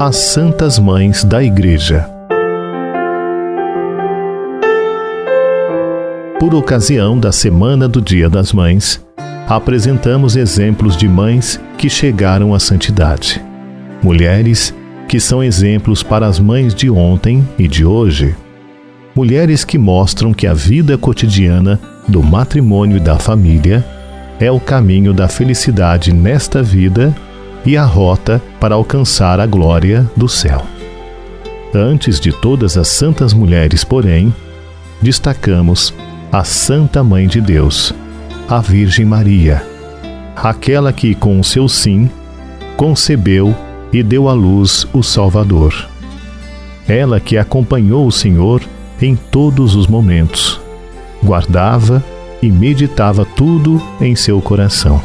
As Santas Mães da Igreja. Por ocasião da Semana do Dia das Mães, apresentamos exemplos de mães que chegaram à santidade. Mulheres que são exemplos para as mães de ontem e de hoje. Mulheres que mostram que a vida cotidiana do matrimônio e da família é o caminho da felicidade nesta vida e a rota para alcançar a glória do céu. Antes de todas as santas mulheres, porém, destacamos a Santa Mãe de Deus, a Virgem Maria, aquela que, com o seu sim, concebeu e deu à luz o Salvador. Ela que acompanhou o Senhor em todos os momentos, guardava e meditava tudo em seu coração.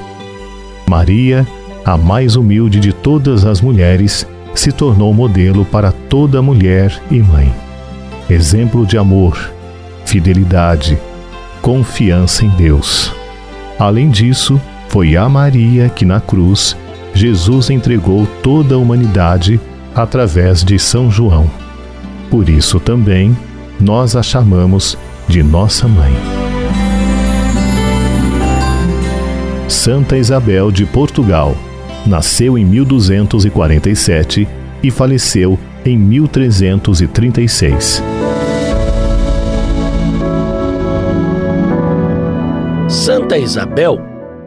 Maria, a mais humilde de todas as mulheres, se tornou modelo para toda mulher e mãe. Exemplo de amor, fidelidade, confiança em Deus. Além disso, foi a Maria que na cruz Jesus entregou toda a humanidade através de São João. Por isso também nós a chamamos de nossa mãe. Santa Isabel de Portugal nasceu em 1247 e faleceu em 1336. Santa Isabel,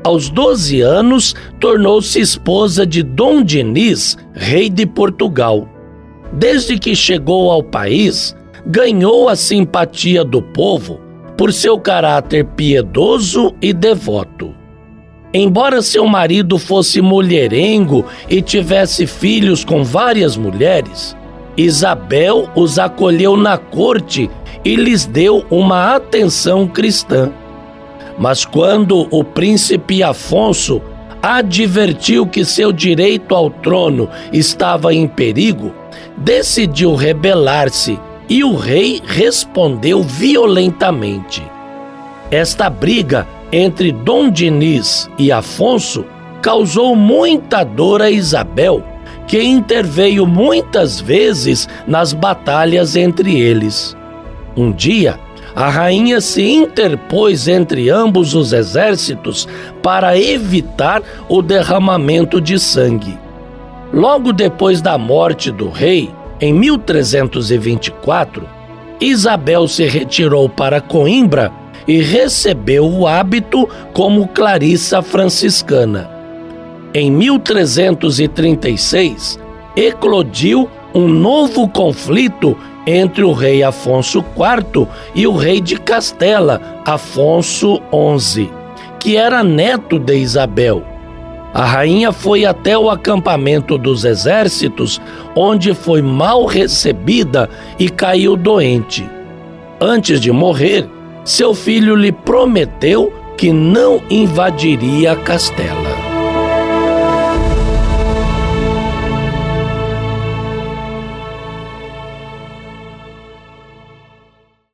aos 12 anos, tornou-se esposa de Dom Diniz, rei de Portugal. Desde que chegou ao país, ganhou a simpatia do povo por seu caráter piedoso e devoto. Embora seu marido fosse mulherengo e tivesse filhos com várias mulheres, Isabel os acolheu na corte e lhes deu uma atenção cristã. Mas quando o príncipe Afonso advertiu que seu direito ao trono estava em perigo, decidiu rebelar-se e o rei respondeu violentamente. Esta briga entre Dom Diniz e Afonso causou muita dor a Isabel, que interveio muitas vezes nas batalhas entre eles. Um dia, a rainha se interpôs entre ambos os exércitos para evitar o derramamento de sangue. Logo depois da morte do rei, em 1324, Isabel se retirou para Coimbra e recebeu o hábito como Clarissa franciscana. Em 1336, eclodiu um novo conflito entre o rei Afonso IV e o rei de Castela, Afonso XI, que era neto de Isabel. A rainha foi até o acampamento dos exércitos, onde foi mal recebida e caiu doente. Antes de morrer, seu filho lhe prometeu que não invadiria Castela.